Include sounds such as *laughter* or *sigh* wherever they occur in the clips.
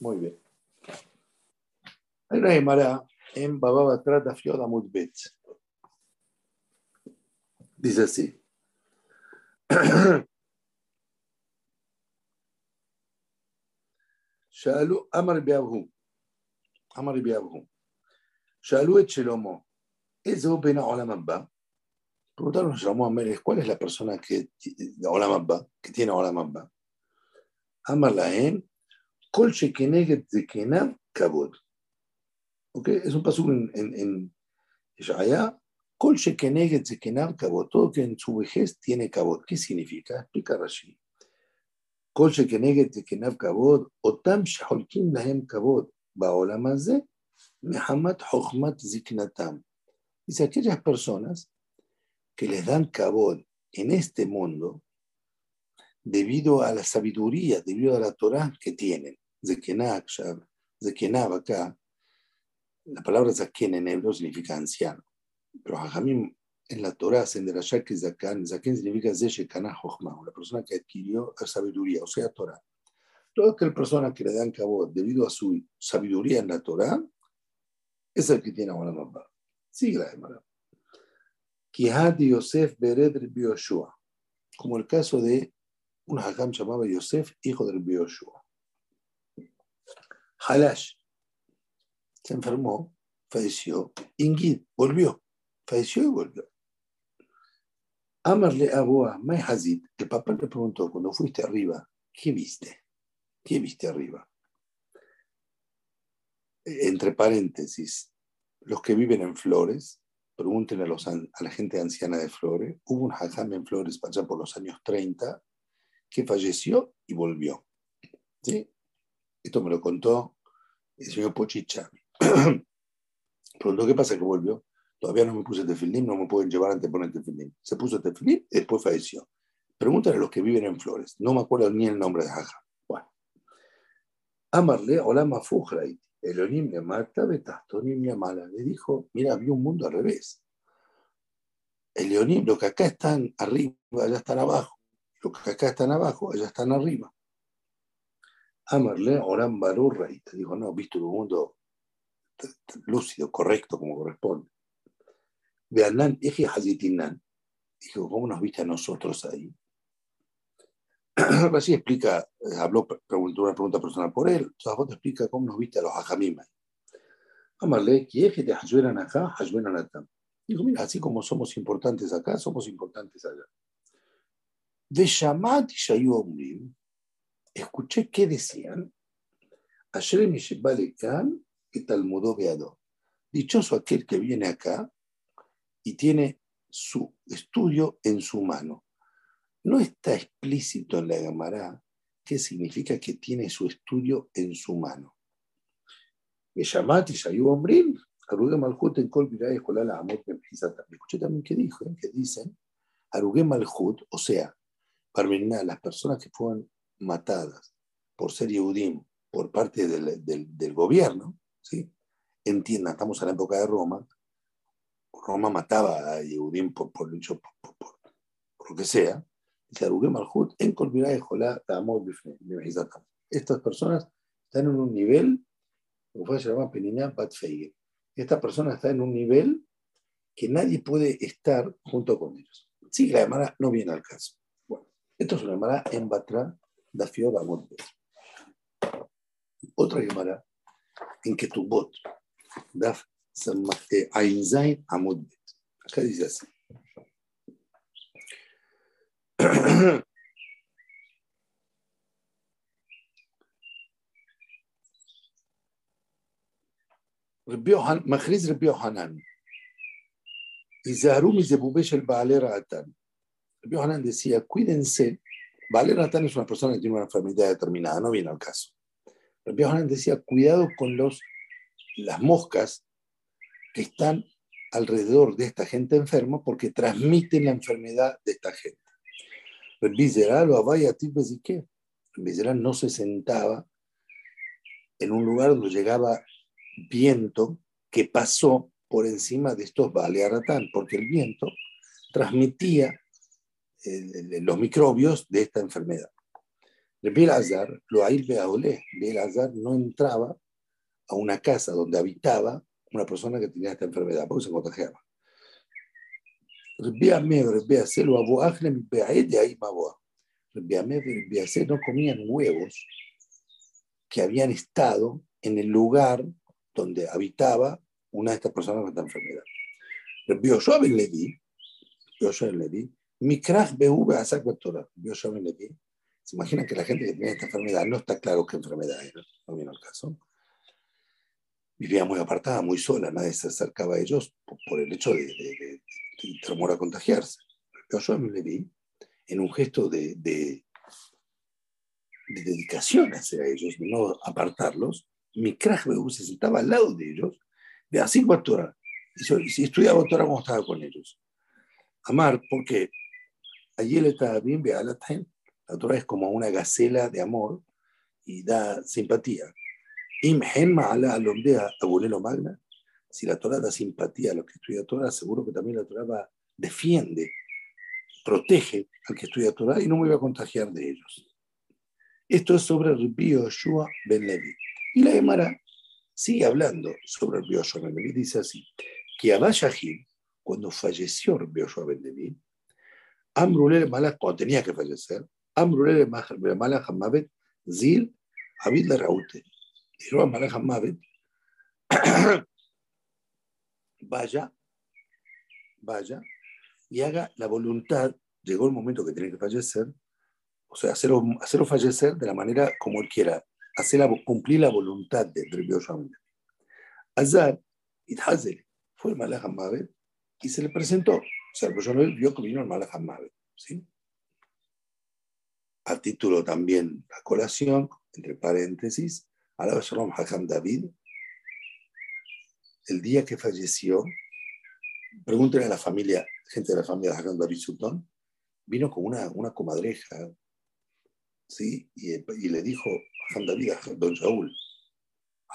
Muy bien. Hay una Gemara en Baba Trata Fioda Mutbet. Dice así. שאלו, אמר ביאבהו, אמר ביאבהו, שאלו את שלמה, איזה הוא בין העולם הבא? Preguntaron a Shlomo Amelech, ¿cuál es la persona que, de Olam Abba, que tiene Olam Abba? Amar Lahem, Kol Shekeneget Zekenav Kabod. ¿Ok? Es un paso en, en, en Ishaya. Kol Shekeneget Zekenav Kabod. Todo que en su vejez tiene Kabod. ¿Qué significa? Explica Rashi. Kol Shekeneget Zekenav Kabod. Otam Sheholkim Lahem Kabod. Baolam Hazeh. Mehamat Chochmat Ziknatam. Dice, aquellas personas que les dan cabod en este mundo debido a la sabiduría, debido a la Torah que tienen. Zekenab acá, la palabra Zaken en hebreo significa anciano, pero Hajamim en la Torah se enderashá que Zaken, Zaken significa Zeshekana Jochma, la persona que adquirió la sabiduría, o sea, Torah. Toda aquella persona que le dan cabot debido a su sabiduría en la Torah, es el que tiene a Mamá. Sigue la demanda. Kihad Yosef Bered Bioshua, como el caso de un hajam llamado Yosef, hijo del Bioshua. Halash se enfermó, falleció. Ingid volvió, falleció y volvió. Amarle Aboa, Mai Hazid, el papá le preguntó, cuando fuiste arriba, ¿qué viste? ¿Qué viste arriba? Entre paréntesis, los que viven en Flores, pregúntenle a, los, a la gente anciana de Flores, hubo un hajam en Flores allá por los años 30 que falleció y volvió. ¿Sí? Esto me lo contó el señor Pochichami. *clears throat* Preguntó, ¿qué pasa que volvió? Todavía no me puse tefilín, no me pueden llevar antes de poner. Se puso tefilín y después falleció. Pregúntale a los que viven en Flores. No me acuerdo ni el nombre de Jaja. Bueno. Amarle, hola Mafujrait. Elohim le Marta Betastonim mala Le dijo, mira, había un mundo al revés. El Leonim, lo que acá están arriba, allá están abajo. Lo que acá están abajo, allá están arriba. Amarle, Oram Barurra, y te dijo, no, visto un mundo lúcido, correcto, como corresponde. Veanán, Eje Hazitinan. Dijo, ¿cómo nos viste a nosotros ahí? *clears throat* Así explica, eh, habló, preguntó una pregunta personal por él, te explica cómo nos viste a los ajamim. Amarle, ¿quieres que te ayudan acá? Ayudan acá. Dijo, mira, así como somos importantes acá, somos importantes allá. De Shamat y escuché qué decían. Ayer y Talmudó Beado. Dichoso aquel que viene acá y tiene su estudio en su mano no está explícito en la Gemara qué significa que tiene su estudio en su mano. Escuché también que dijo, ¿eh? que dicen, Arugué Malhut, o sea, Parmená, las personas que fueron matadas por ser Yehudim por parte del, del, gobierno, ¿sí? entiendan, estamos en la época de Roma, Roma mataba a Yehudim por, por, por, por lo que sea, estas personas están en un nivel, como se llama Esta persona está en un nivel que nadie puede estar junto con ellos. Sí, la llamada no viene al caso. Bueno, esto es una llamada en Batra da Fioda Otra llamada en que tu bot, Daf Ainzain Amudbet. Acá dice así. מכריז רבי יוחנן, היזהרו מזבובי של בעלי רעתן. Rabbi Hanan decía, cuídense, Baale Ratan es una persona que tiene una enfermedad determinada, no viene al caso. Rabbi Hanan decía, cuidado con los, las moscas que están alrededor de esta gente enferma porque transmiten la enfermedad de esta gente. El o Abaya qué. No se sentaba en un lugar donde llegaba viento que pasó por encima de estos Balearatán, porque el viento transmitía los microbios de esta enfermedad. Biel Azar, lo Ail Beaolé, Biel Azar no entraba a una casa donde habitaba una persona que tenía esta enfermedad, porque se contagiaba. No comían huevos que habían estado en el lugar donde habitaba una de estas personas con esta enfermedad. Rabbi Yoshua Ben Levi, Beube Asak Torah, Yoshua Ben Levi, se imaginan que la gente que tiene esta enfermedad no está claro qué enfermedad era, no viene al caso vivía muy apartada, muy sola, nadie se acercaba a ellos por, el hecho de, de, temor a contagiarse. Pero yo me vi en un gesto de, de, dedicación hacia ellos, de no apartarlos. Mi crack se sentaba al lado de ellos, de así Torah. Y si estudiaba Torah, como estaba con ellos. Amar, porque allí él estaba bien, vea la La Torah es como una gacela de amor y da simpatía. Magna, si la Torah da simpatía a los que estudian Torah, seguro que también la Torah defiende, protege al que estudia Torah y no me voy a contagiar de ellos. Esto es sobre el Yoshua Ben Levi. Y la Emara sigue hablando sobre el Yoshua Ben Levi. Dice así: que Abayahid, cuando falleció el Yoshua Ben Levi, Amrulele Malach, cuando tenía que fallecer, Amrulele Malach Hamavet Zil Abid Raute dijo a Malach Mavet, *coughs* vaya, vaya y haga la voluntad, llegó el momento que tiene que fallecer, o sea, hacerlo, hacerlo fallecer de la manera como él quiera, hacer cumplir la voluntad de Rebbe Azar, Ithazel, fue el Malach y se le presentó. O sea, el vio que vino el Malach Mavet, ¿sí? A título también, la colación, entre paréntesis, Alaba Shalom Hakam David, el día que falleció, pregúntenle a la familia, gente de la familia de Hakam David Sultán, vino con una, una comadreja, ¿sí? Y, y le dijo Hakam David a Don Shaul,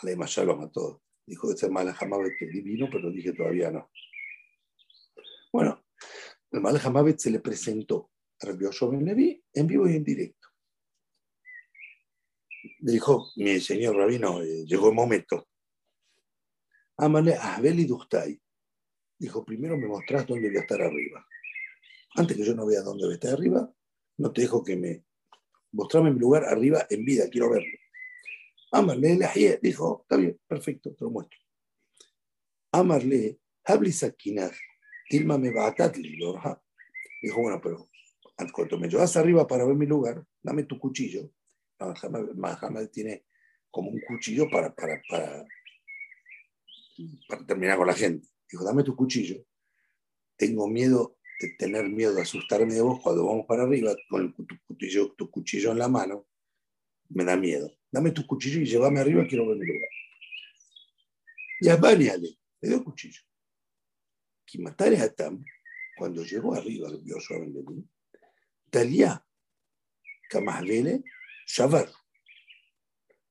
Alema Shalom a todos. Dijo, este Malach que vino, pero dije todavía no. Bueno, el Malach se le presentó a Rabbi Ben Levi en vivo y en directo dijo, mi señor rabino, eh, llegó el momento. Amale Ahbeli Dustai. Dijo, primero me mostrás dónde voy a estar arriba. Antes que yo no vea dónde voy a estar arriba, no te dejo que me... Mostrame mi lugar arriba en vida, quiero verlo. Amarle dijo, está bien, perfecto, te lo muestro. Amarle, habli sakinah, tilma me Dijo, bueno, pero cuando me llevas arriba para ver mi lugar, dame tu cuchillo Mahamad tiene como un cuchillo para, para, para, terminar con la gente. Dijo, dame tu cuchillo. Tengo miedo de tener miedo de asustarme de vos cuando vamos para arriba con tu cuchillo, tu cuchillo en la mano. Me da miedo. Dame tu cuchillo y llévame arriba, quiero ver mi lugar. Y a le dio cuchillo. Kimatare Atam, cuando llegó arriba, vio suavemente, Talía, Kamahvele, Shavar.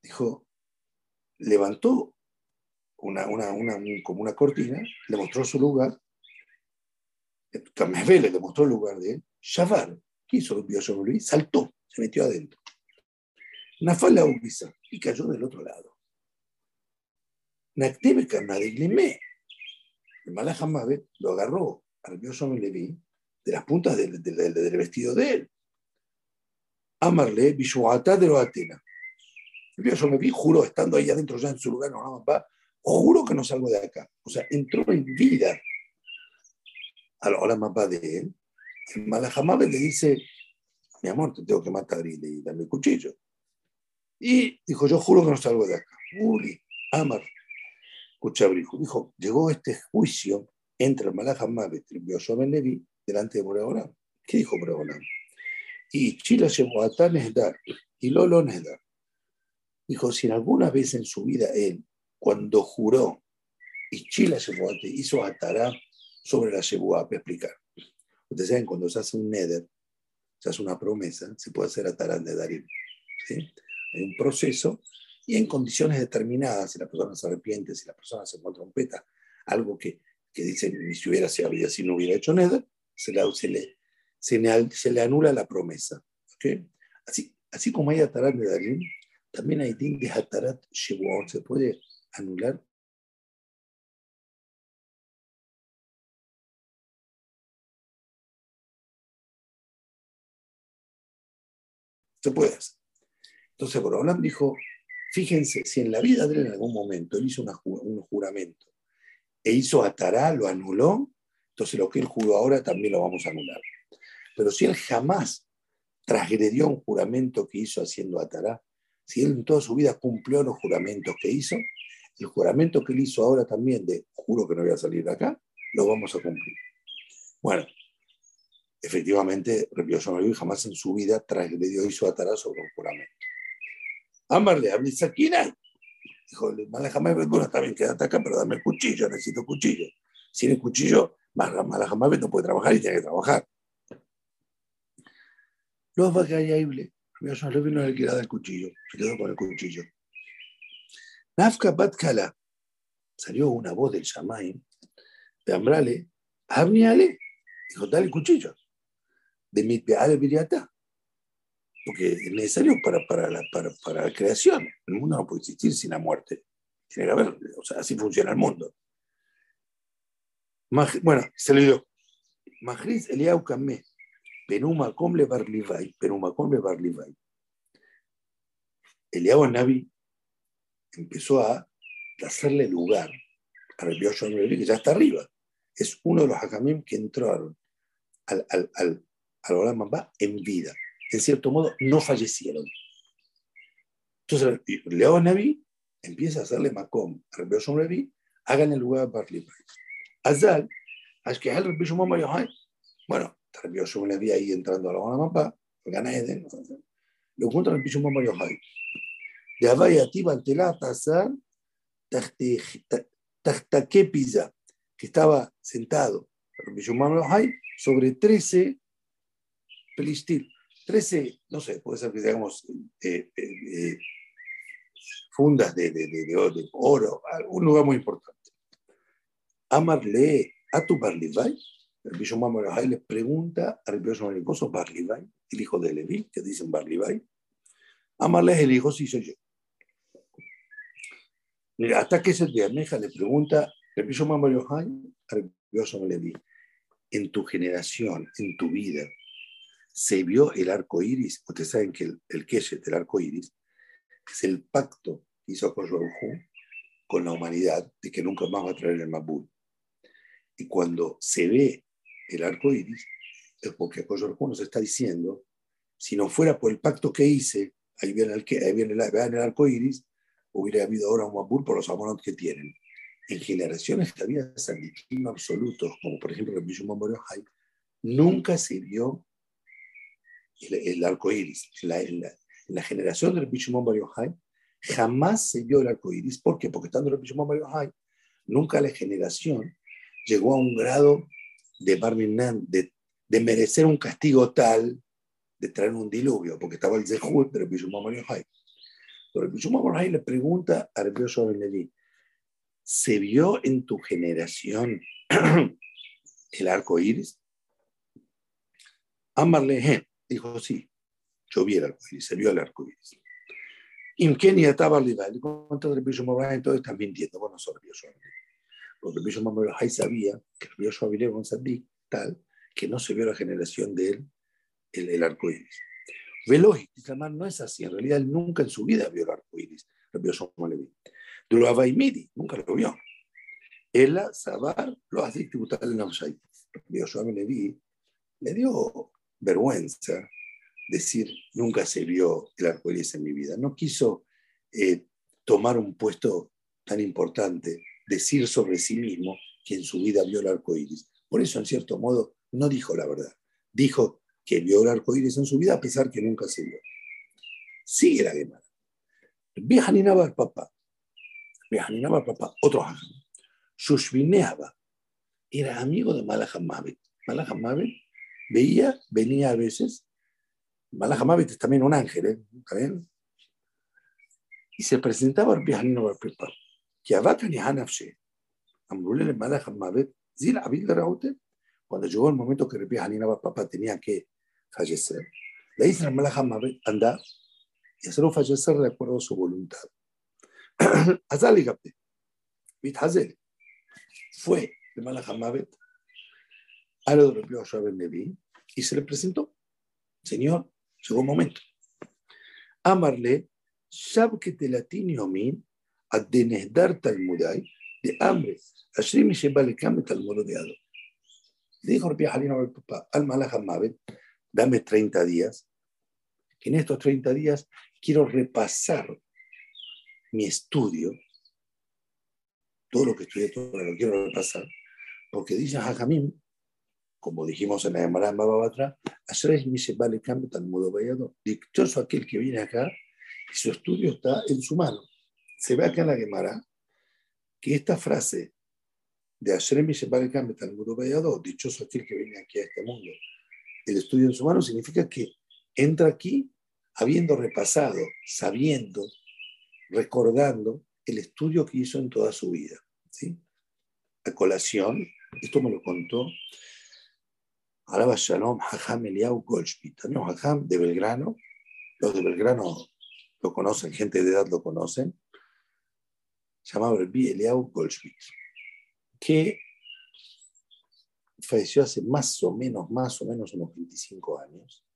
Dijo, levantó una, una, una, como una cortina, le mostró su lugar, Camesvele le mostró el lugar de él, Shavar, ¿qué hizo Luis? Saltó, se metió adentro. Nafala Ubisa y cayó del otro lado. Naktebe Karnadiglimé. El Malach lo agarró al Bioshom Levi de las puntas del, del, del, vestido de él Amarle, Bishuata de Atena. Yo me vi, juro, estando ahí adentro ya en su lugar, no, papá, juro que no salgo de acá. O sea, entró en vida a la mamá de él. El Malajamabe le dice, mi amor, te tengo que matar y le dame el cuchillo. Y dijo, yo juro que no salgo de acá. Uli, Amar, Cuchabrijo. Dijo, llegó este juicio entre el Malajamabe y Yoshua delante de Boreolam. ¿Qué dijo Boreolam? y Chila Shemuatá dar y Lolo Nesdar. Dijo, si en alguna vez en su vida él, cuando juró, y Chila Shemuatá hizo Atará sobre la Shemuá, para explicar. Ustedes saben, cuando se hace un Neder, se hace una promesa, se puede hacer Atará de Darim. ¿sí? Hay un proceso y en condiciones determinadas, si la persona se arrepiente, si la persona se encuentra trompeta, algo que, que dice, si hubiera, si, había, si no hubiera hecho Neder, se, la, se le se le, anula la promesa. Así, así como hay Atarat Nedarim, también hay Din de Atarat Shevuot. Se puede anular Se puede hacer. Entonces Borolam dijo, fíjense, si en la vida de él en algún momento él hizo un juramento e hizo atará, lo anuló, entonces lo que él juró ahora también lo vamos a anular. Pero si él jamás transgredió un juramento que hizo haciendo atará, si él en toda su vida cumplió los juramentos que hizo, el juramento que él hizo ahora también de juro que no voy a salir de acá, lo vamos a cumplir. Bueno, efectivamente, Rabbi Yoshua jamás en su vida transgredió hizo atará sobre un juramento. Ámbarle, hablé Sakina. Dijo, Malajamay, bueno, está bien, quédate acá, pero dame el cuchillo, necesito cuchillo. Sin el cuchillo, Malajamay no puede trabajar y tiene que trabajar. Los va a caer Rabbi Yoshua no le dar el cuchillo, se quedó con el cuchillo. Nafka Batkala, salió una voz del Shamay, de Ambrale, Ale, dijo, dale el cuchillo de Mitbeal Viriata, porque es necesario para, para, la, para, la creación. El mundo no puede existir sin la muerte. Tiene que haber, o sea, así funciona el mundo. Bueno, se le dio. Majris Eliau Kameh, Penuma Comle Barlivai, Penuma Comle Barlivai. Eliau Navi empezó a hacerle lugar a Rabbi que ya está arriba. Es uno de los hakamim que entraron al, al, al, al en vida. En cierto modo, no fallecieron. Entonces, Leo Naví empieza a hacerle Macom a Rabbi Levi, hagan el lugar de Barley Azal, Ashkehal Rabbi Shomam Yohai. Bueno, Rabbi Levi ahí entrando a la Olam Mamba, gana Eden, lo encuentra Rabbi Shomam Yohai. De Avaya Tiba Antela Tazar, Tachtaque Pisa, que estaba sentado, Rabbi Shomam Yohai, sobre 13 Pelistil. 13, no sé, puede ser que digamos eh, eh, eh, fundas de, de, de, de, oro, un lugar muy importante. Amar lee a tu Barlivay. El Bishop Mamarajay le pregunta a Rabbi Mariposo Barlivay, el hijo de Levi, que dicen Barlivay. Amar es el hijo, sí soy yo. Mira, hasta que ese de Ameja le pregunta el Bishop Mamarajay a Rabbi Levi, en tu generación, en tu vida, se vio el arco iris. Ustedes saben que el, el Keshet, el arco iris, es el pacto que hizo Hu con la humanidad de que nunca más va a traer el Mabul. Y cuando se ve el arco iris, es porque Hu nos está diciendo: si no fuera por el pacto que hice, ahí viene el, ahí viene el, el arco iris, hubiera habido ahora un Mabul por los amorot que tienen. En generaciones que había sanditismo absolutos, como por ejemplo el Hay, nunca se vio el, arco iris. La, la, la, generación del Bishumon Bar jamás se vio el arco iris. ¿Por qué? Porque estando el Bishumon Bar nunca la generación llegó a un grado de Barminan, de, de merecer un castigo tal de traer un diluvio, porque estaba el Zehut del Bishumon Bar Pero el Bishumon Bar le pregunta a Rabbi Ben ¿se vio en tu generación *clears throat* el arco iris? Amarle, Dijo, sí, yo vi el arco iris, se vio el arco iris. Imkeni estaba rival, contra el Morán, entonces están mintiendo, bueno, sobre Yoshua Porque el Bishop Morán sabía que el Yoshua Abilé sabía tal, que no se vio la generación de él el, el arco iris. Velógico, no es así, en realidad él nunca en su vida vio el arco iris, el Yoshua Levi. Duraba y Midi, nunca lo vio. Ella, Sabar, lo hace tributar en Namshai. Yoshua Levi le dio vergüenza decir, nunca se vio el arco iris en mi vida. No quiso eh, tomar un puesto tan importante, decir sobre sí mismo que en su vida vio el arco iris. Por eso, en cierto modo, no dijo la verdad. Dijo que vio el arco iris en su vida a pesar que nunca se vio. Sigue la Gemara. Viajaninaba al papá. Viajaninaba al papá. Otro Shushvineaba. Era amigo de Malahamavet. Malahamavet veía, venía a veces, Malajamabit es también un ángel, ¿eh? Y se presentaba al Bihanino Barpepa, que Abatan y Hanafshe, Amrulele Malajamabit, Zil Abid Raute, cuando llegó el momento que el Bihanino Barpepa tenía que fallecer, le dicen al Malajamabit, anda, y hacerlo fallecer de acuerdo a su voluntad. Azali Gapte, Hazel, fue de Malahamavet a lo de Ben Levi y se le presentó. Señor, llegó un momento. Amarle, Shabket Latini a Denesdar Talmudai, de hambre. Ashrim Sheba le cambia Talmudeado. Dijo Rabbi Halina al papá, al Malahamavet, dame 30 días, que en estos 30 días quiero repasar mi estudio, todo lo que estudié, todo lo que quiero repasar, porque dice Jajamim, como dijimos en la Gemara en Bababatra, es mi se vale cambio tan modo vallado. Dichoso aquel que viene acá y su estudio está en su mano. Se ve acá en la Gemara que esta frase de Ashrem mi se vale cambio tan modo vallado, dichoso aquel que viene aquí a este mundo, el estudio en su mano significa que entra aquí habiendo repasado, sabiendo, recordando el estudio que hizo en toda su vida. ¿sí? A colación, esto me lo contó Alaba Shalom Hajam Eliau Goldschmidt, también Hajam de Belgrano, los de Belgrano lo conocen, gente de edad lo conocen, llamado Rabbi Eliau Goldschmidt, que falleció hace más o menos, más o menos unos 25 años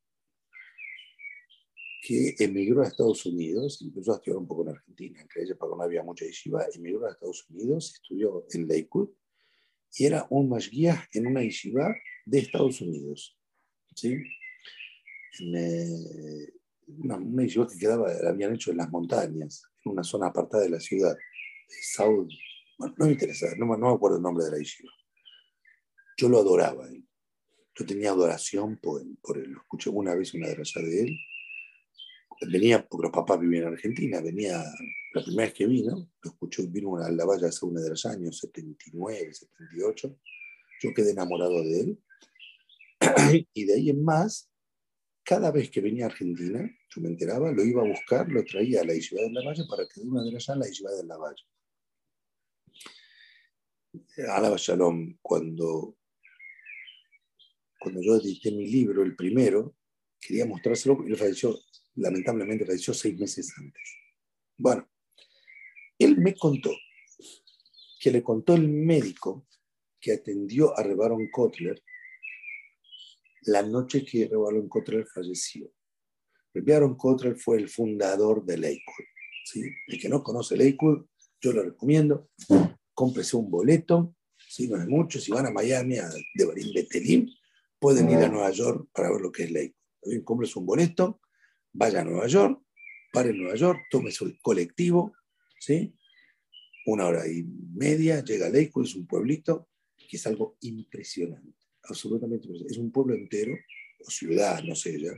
que emigró a Estados Unidos, incluso a estudiar un poco en Argentina, en ella porque no había mucha yeshiva, emigró a Estados Unidos, estudió en Lakewood y era un mashgiach en una yeshiva de Estados Unidos. ¿sí? Eh, una, una, que quedaba, la habían hecho en las montañas, en una zona apartada de la ciudad, de South, bueno, no me interesa, no, no, me acuerdo el nombre de la yeshiva. Yo lo adoraba. ¿eh? Yo tenía adoración por él, por él. Escuché una vez una de de él venía, porque los papás vivían en Argentina, venía la primera vez que vino, lo escuchó, vino a la valla hace uno de los años, 79, 78, yo quedé enamorado de él, *clears throat* y de ahí en más, cada vez que venía a Argentina, yo me enteraba, lo iba a buscar, lo traía a la Isla de la Valle para que de una de las en la Isla de la Valle. Alaba Shalom, cuando, cuando yo edité mi libro, el primero, quería mostrárselo, y él falleció lamentablemente falleció seis meses antes. Bueno, él me contó que le contó el médico que atendió a Rebaron Kotler la noche que Rebaron Kotler falleció. Rebaron Kotler fue el fundador de Lakewood. ¿sí? El que no conoce Lakewood, yo lo recomiendo. Cómprese un boleto, si no es mucho, si van a Miami, a Devarim Betelim, pueden ir a Nueva York para ver lo que es Lakewood. También cómprese un boleto, vaya a Nueva York, pare en Nueva York, tome su colectivo, ¿sí? Una hora y media, llega a Lakewood, es un pueblito, que es algo impresionante, absolutamente impresionante. Es un pueblo entero, o ciudad, no sé ya,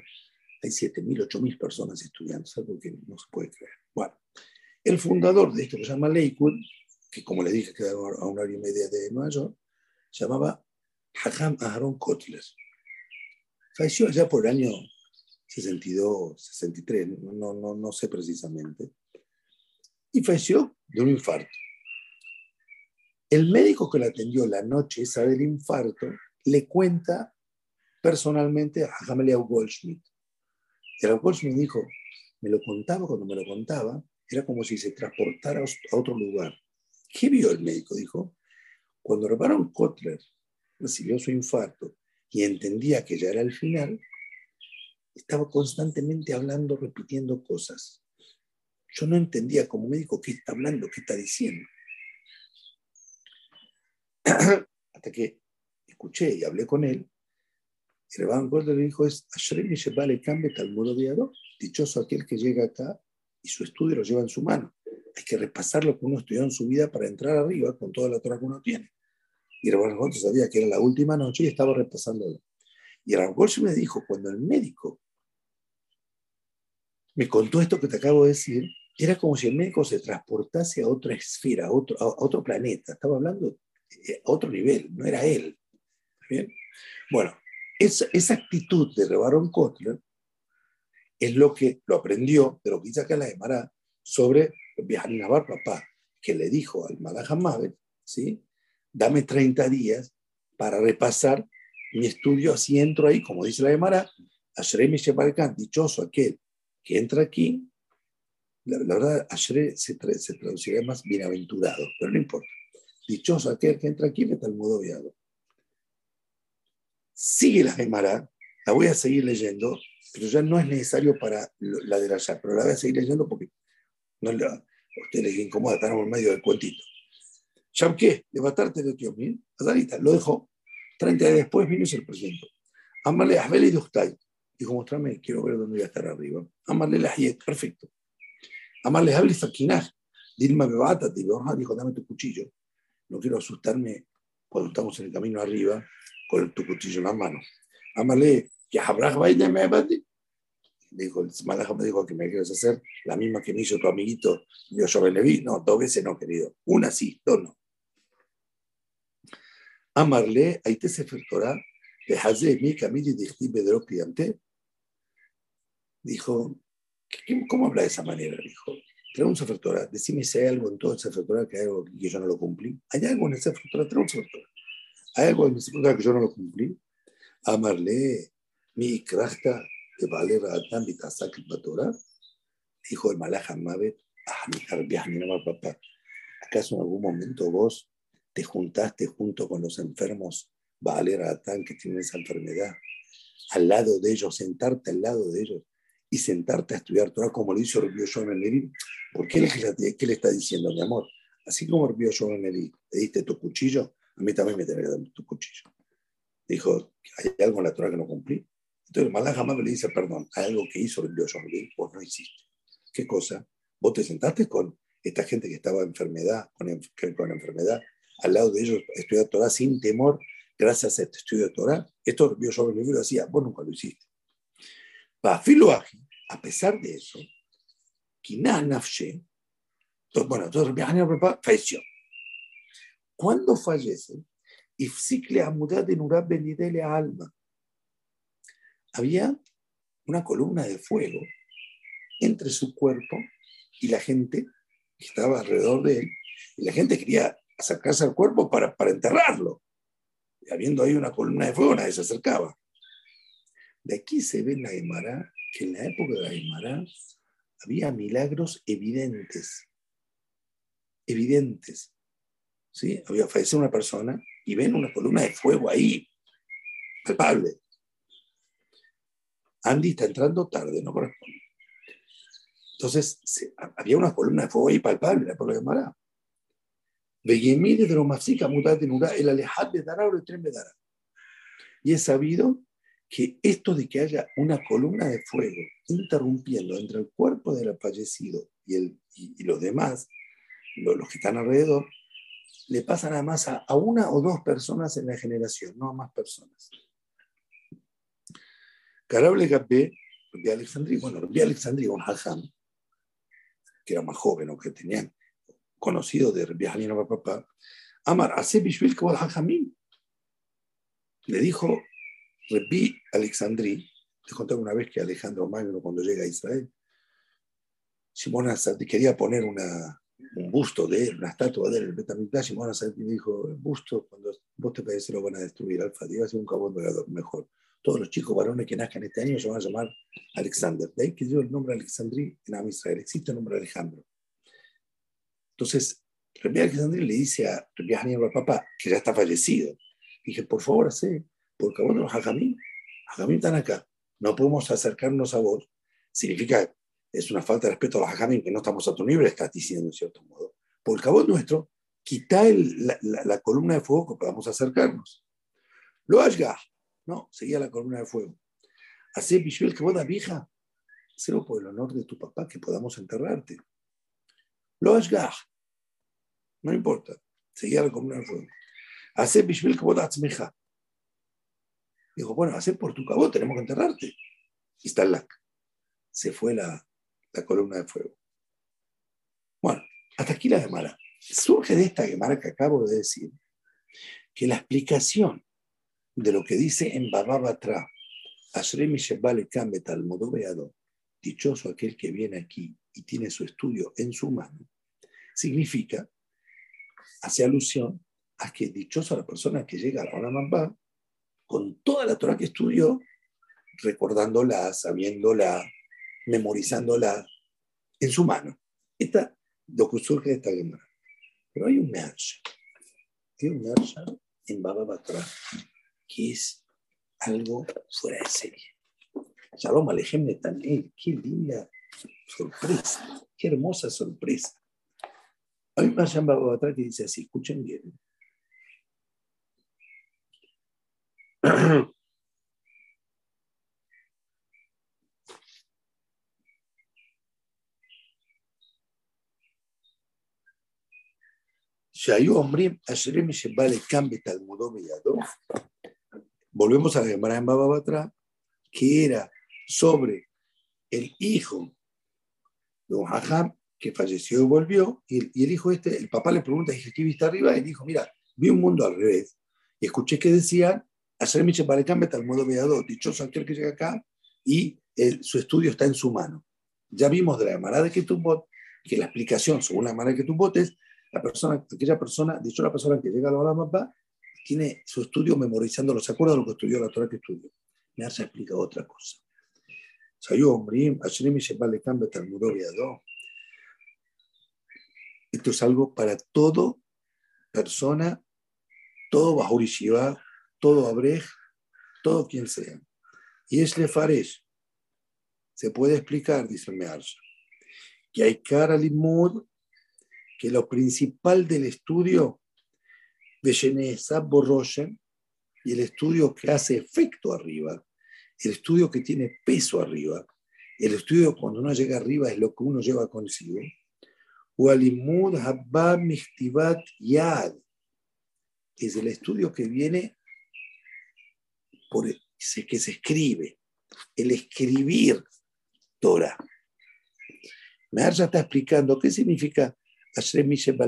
hay 7.000, 8.000 personas estudiando, es algo que no se puede creer. Bueno, el fundador de esto que se llama Lakewood, que como le dije queda a una hora y media de Nueva York, se llamaba Hajam Aaron Kotler. Falleció allá por el año 62, 63, no, no, no sé precisamente, y falleció de un infarto. El médico que la atendió la noche esa del infarto le cuenta personalmente a Gamaliel Goldschmidt. Y Goldschmidt dijo, me lo contaba cuando me lo contaba, era como si se transportara a otro lugar. ¿Qué vio el médico? Dijo, cuando Rebaron Kotler recibió su infarto y entendía que ya era el final, estaba constantemente hablando, repitiendo cosas. Yo no entendía como médico qué está hablando, qué está diciendo. *clears throat* Hasta que escuché y hablé con él, y Reban le dijo es, dichoso aquel que llega acá y su estudio lo lleva en su mano. Hay que repasar lo que uno estudió en su vida para entrar arriba con toda la Torah que uno tiene. Y Reban sabía que era la última noche y estaba repasándolo. Y Reban me dijo, cuando el médico me contó esto que te acabo de decir, era como si el médico se transportase a otra esfera, a otro, a otro planeta. Estaba hablando otro nivel, no era él. ¿Bien? Bueno, esa, esa actitud de Rebaron Kotler es lo que lo aprendió, pero que dice acá la Gemara sobre Navar papá, que le dijo al Malach ¿sí? dame 30 días para repasar mi estudio, así entro ahí, como dice la Gemara, Ashremi Sheparkan, dichoso aquel que entra aquí La, verdad, Ashre se, se traduciría más bienaventurado, pero no importa. Dichoso aquel que entra aquí, meta el modo viado. Sigue la Gemara, la voy a seguir leyendo, pero ya no es necesario para la de allá, pero la voy a seguir leyendo porque no le, a usted les incomoda, estamos en medio del cuentito. qué? de Batarte de Tiomil, Azarita, lo dejó. 30 días después vino y se lo presentó. Amarle a y Dostay. Dijo, mostrame, quiero ver dónde voy a estar arriba. Amarle la perfecto. Amarle a Fakinaj. Dilma Bebata, dijo, dame tu cuchillo. No quiero asustarme cuando estamos en el camino arriba con tu cuchillo en la mano. Amarle, que Abraham vaya me Dijo, el Malaja me dijo que me quieres hacer la misma que me hizo tu amiguito yo Beneví. No, dos veces no, querido. Una sí, dos no. Amarle, ahí te se de Hazé, mi camino y de Dijo, ¿cómo habla de esa manera? Dijo, trae un Sefer Torah, decime si hay algo en todo el Sefer Torah que hay algo que yo no lo cumplí. ¿Hay algo en el Sefer Torah? Trae un Sefer Torah. ¿Hay algo en el Sefer Torah que yo no lo cumplí? Amarle, mi krachta de Valer Adán Bitasak Torah. Dijo el Malach Mavet, ah, mi papá. ¿Acaso en algún momento vos te juntaste junto con los enfermos Valer Adán que tienen esa enfermedad? Al lado de ellos, sentarte al lado de ellos y sentarte a estudiar Torah como lo hizo Rubio Shon ¿Por qué le, qué le está diciendo, mi amor? Así como Rubio Shon le diste tu cuchillo, a mí también me tenés que dar tu cuchillo. Dijo, ¿hay algo en la Torah que no cumplí? Entonces Malach jamás le dice, perdón, hay algo que hizo Rubio Shon vos no hiciste. ¿Qué cosa? Vos te sentaste con esta gente que estaba enfermedad, con, con enfermedad, al lado de ellos, estudiar Torah sin temor, gracias a este estudio de Torah. Esto Rubio Shon lo hacía, vos nunca lo hiciste a pesar de eso, bueno, entonces falleció. Cuando fallece, de Benidele Alma, había una columna de fuego entre su cuerpo y la gente que estaba alrededor de él. Y la gente quería acercarse al cuerpo para, para enterrarlo. Y habiendo ahí una columna de fuego, nadie se acercaba. De aquí se ve en la Gemara que en la época de la Gemara había milagros evidentes. Evidentes. ¿Sí? Había fallecido una persona y ven una columna de fuego ahí, palpable. Andy está entrando tarde, no corresponde. Entonces, había una columna de fuego ahí palpable, la Gemara. Y es sabido que esto de que haya una columna de fuego interrumpiendo entre el cuerpo del fallecido y, el, y, los demás, los, que están alrededor, le pasa nada más a, una o dos personas en la generación, no a más personas. Carable Gapé, de Alexandría, bueno, de Alexandría, un hajam, que era más joven o que tenían conocido de Rabbi papá, Amar, hace Bishvil Le dijo Repi Alexandrí, te conté una vez que Alejandro Magno, cuando llega a Israel, Simón quería poner una, un busto de él, una estatua de él, el Betamigdash, Simón Asadi dijo, el busto, cuando vos te parece lo van a destruir, Alfa, iba a ser un cabón mejor. Todos los chicos varones que nazcan este año se van a llamar Alexander. De ahí que dio el nombre Alexandrí en Am Israel. Existe el nombre Alejandro. Entonces, Repi Alexandrí le dice a Repi Haniel papá, que ya está fallecido, dije, por favor, hace porque bueno, los hajamim, hajamim están acá, no podemos acercarnos a vos, significa, es una falta de respeto a los hajamim que no estamos a tu nivel, estás diciendo en cierto modo. Por el nuestro, quita la, columna de fuego que podamos acercarnos. Lo ashgah, no, seguía la columna de fuego. Hace bishvil que boda vieja, hacelo por el honor de tu papá que podamos enterrarte. Lo ashgah, no importa, seguía la columna de fuego. Hace bishvil que boda Dijo, bueno, hacer por tu cabo, tenemos que enterrarte. Y está el Se fue la, columna de fuego. Bueno, hasta aquí la Gemara. Surge de esta Gemara que acabo de decir que la explicación de lo que dice en al veado, dichoso aquel que viene aquí y tiene su estudio en su mano, significa, hace alusión a que dichoso la persona que llega a la Olamamba con toda la Torah que estudió, recordándola, sabiéndola, memorizándola. en su mano. Esta lo que surge de esta guerra. Pero hay un Mersha. Hay un Mersha en Baba Batra que es algo fuera de serie. Shalom Alejem Netanel, qué linda sorpresa, qué hermosa sorpresa. Hay un Mersha en Baba Batra que dice así, escuchen bien. *clears throat* Volvemos a la Gemara en Bababatra, que era sobre el hijo de un hajam que falleció y volvió, y, el hijo este, el papá le pregunta, dije, ¿qué viste arriba? Y dijo, mira, vi un mundo al revés, y escuché que decían, Dichoso aquel que llega acá, y su estudio está en su mano. Ya vimos de la Gemara de Ketubot, que la explicación según la Gemara de Ketubot es la persona, aquella persona, dicho la persona que llega a la mapa, tiene su estudio memorizándolo, se acuerda de lo que estudió la Torah que estudió. Me ha explicado otra cosa. Esto es algo para todo persona, todo Bahur Shiva, todo Abrej, todo quien sea. Y es Lefaresh. Se puede explicar, dice que hay cara limud que lo principal del estudio de Borroshen y el estudio que hace efecto arriba, el estudio que tiene peso arriba, el estudio cuando uno llega arriba es lo que uno lleva consigo. Walimud Habba Mihtibat Yad es el estudio que viene por el, que se escribe, el escribir Torah. Meharja está explicando qué significa ¿Qué significa?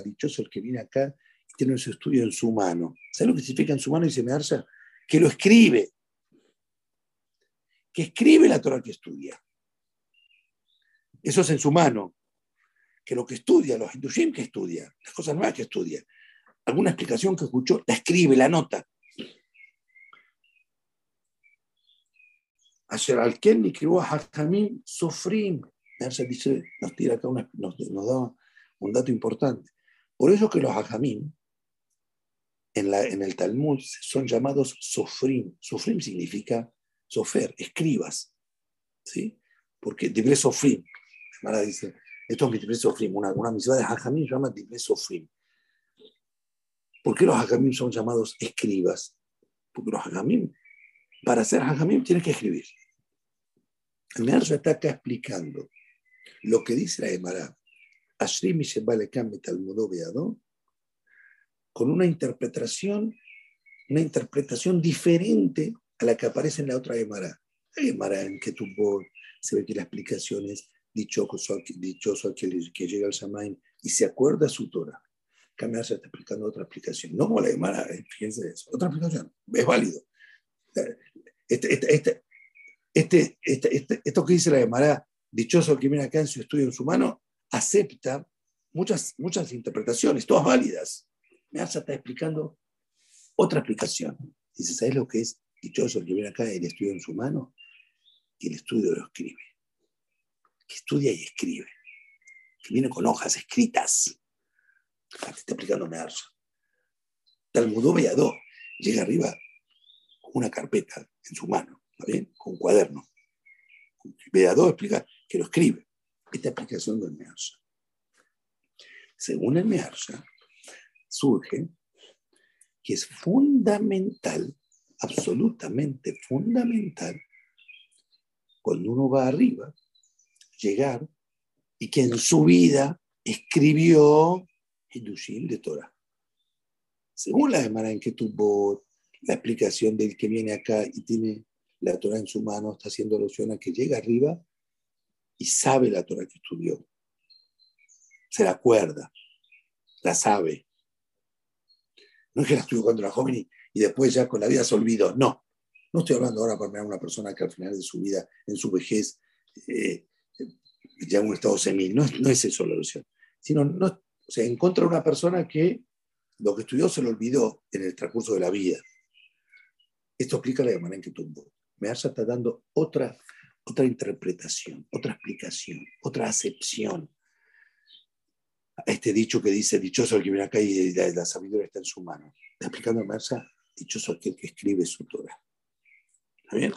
Dichoso el que viene acá y tiene su estudio en su mano. ¿Sabe lo que significa en su mano? Dice Meharsa, que lo escribe. Que escribe la Torah que estudia. Eso es en su mano. Que lo que estudia, los hindushim que estudia, las cosas nuevas que estudia, alguna explicación que escuchó, la escribe, la nota. Ayer al Ken y Hakamim Sofrim dice, nos tira acá nos, da un dato importante. Por eso que los hajamim en, la, en el Talmud son llamados sofrim. Sofrim significa sofer, escribas. ¿sí? Porque dibre sofrim. Mara dice, esto es mi sofrim. Una, una misión de hajamim se llama dibre sofrim. ¿Por qué los hajamim son llamados escribas? Porque los hajamim, para ser hajamim, tienen que escribir. El Nerso está acá explicando lo que dice la Emara, Ashri con una interpretación, una interpretación diferente a la que aparece en la otra Emara. La Emara en que tuvo, se ve que la explicación es dichoso, dichoso aquel que llega al Shamaim y se acuerda su Torah. Acá está explicando otra explicación. No como la Emara, eh, fíjense eso. Otra explicación. Es válido. Este, este, este, este esto que dice la Emara dichoso el que viene acá en su estudio en su mano, acepta muchas, muchas interpretaciones, todas válidas. Me está explicando otra explicación. Dice, ¿sabes lo que es dichoso el que viene acá y el estudio en su mano? Que el estudio lo escribe. Que estudia y escribe. Que viene con hojas escritas. Te está explicando Mearza. Talmudó Belladó llega arriba una carpeta en su mano, ¿está bien? Con un cuaderno. Belladó explica que lo escribe. Esta explicación del Meharsa. Según el Meharsa, surge que es fundamental, absolutamente fundamental, cuando uno va arriba, llegar y que en su vida escribió Hidushim de Torah. Según la Gemara en que tuvo la explicación del que viene acá y tiene la Torah en su mano, está haciendo alusión a que llega arriba y sabe la Torah que estudió. Se la acuerda, la sabe. No es que la estudió cuando era joven y, después ya con la vida se olvidó. No, no estoy hablando ahora para una persona que al final de su vida, en su vejez, eh, ya en un estado semil. No, es eso la ilusión. Sino, no, o encuentra una persona que lo que estudió se lo olvidó en el transcurso de la vida. Esto explica la manera en que tuvo. Me está dando otra otra interpretación, otra explicación, otra acepción a este dicho que dice, dichoso el que viene acá y la, sabiduría está en su mano. Está explicando Mersa, dichoso aquel que escribe su Torah. ¿Está bien?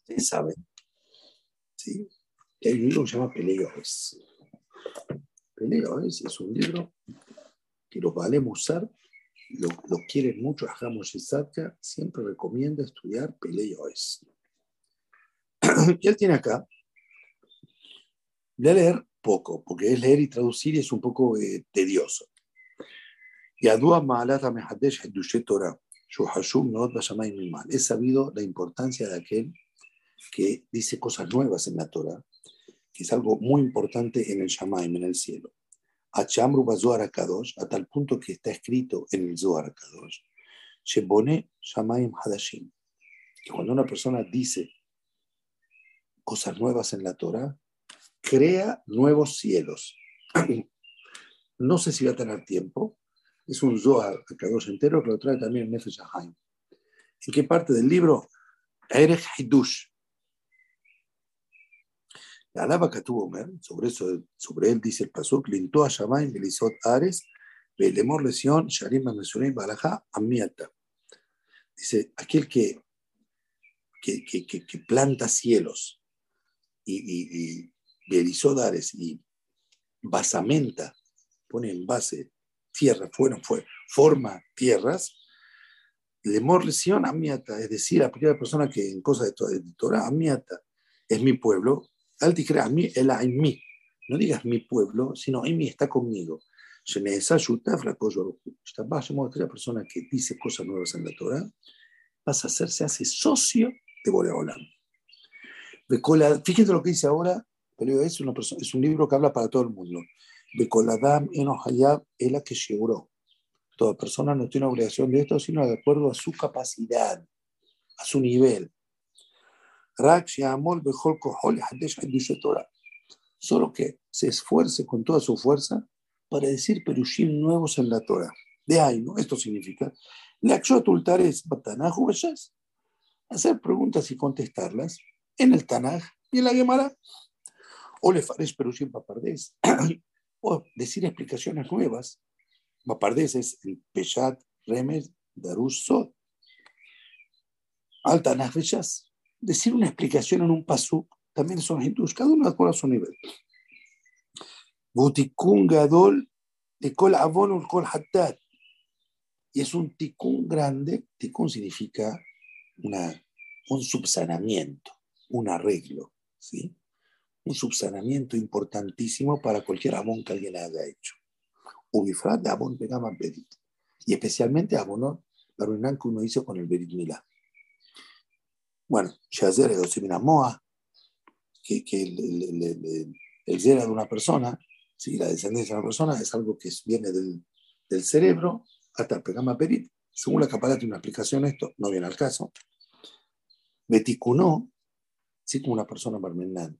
Ustedes saben, ¿sí? Hay un libro que se llama Peleoes. Peleoes es un libro que los valemos usar, lo, lo mucho, Hagamos y siempre recomienda estudiar Peleoes. *clears throat* y él tiene acá, de leer poco, porque es leer y traducir y es un poco eh, tedioso. Y Torah. He sabido la importancia de aquel que dice cosas nuevas en la Torah, que es algo muy importante en el Shamaim, en el cielo. A Kadosh, a tal punto que está escrito en el Zohar Kadosh, Shebone Shamaim Hadashim, que cuando una persona dice cosas nuevas en la Torah, crea nuevos cielos. *clears throat* No sé si va a tener tiempo, es un Zohar Kadosh entero que lo trae también Nefesh. ¿En qué parte del libro? Erech Hidush. La alaba que tuvo sobre eso, sobre él dice el pasuk, lintó a Shamayim, Belisot Ares, Belemor Lesión, Sharim Mesurim Balaja, Amiata. Dice, aquel que, que, que, que, planta cielos y, y, y Ares y basamenta, pone en base tierra, fueron, fue, forma tierras, le lesión amiata, es decir, a aquella persona que en cosas de, de Torah, amiata, es mi pueblo, al a mí, el mí, no digas mi pueblo, sino mí está conmigo. Aquella persona que dice cosas nuevas en la Torah, pasa a ser, se hace socio de Boreolam. Fíjense lo que dice ahora, pero es, una persona, es un libro que habla para todo el mundo. Bekoladam Enohayab es la que llegó. Toda persona no tiene obligación de esto, sino de acuerdo a su capacidad, a su nivel. Solo que se esfuerce con toda su fuerza para decir perushim nuevos en la Torah. De ahí, ¿no? Esto significa hacer preguntas y contestarlas en el Tanaj y en la Gemara. O le fares perushim papardes *clears throat* o decir explicaciones nuevas. Mapardes es el Peshat Remes Darus Sod. Alta fechas Decir una explicación en un pasuk también son hindús, cada uno acuerdo a su nivel. Butikun Gadol de Kol Avon Kol Hattat. Y es un tikun grande. Tikun significa una, un subsanamiento, un arreglo. ¿sí? un subsanamiento importantísimo para cualquier abón que alguien haya hecho. Ubifrat de abón pegama berit. Y especialmente abonó la reunión que uno hizo con el berit milá. Bueno, Shazer es Moa, que, que el, el, el, el, de una persona, ¿sí? la descendencia de una persona, es algo que viene del, del cerebro hasta el pegama berit. Según la capacidad de una explicación, esto no viene al caso. Beticunó, sí, como una persona barmenal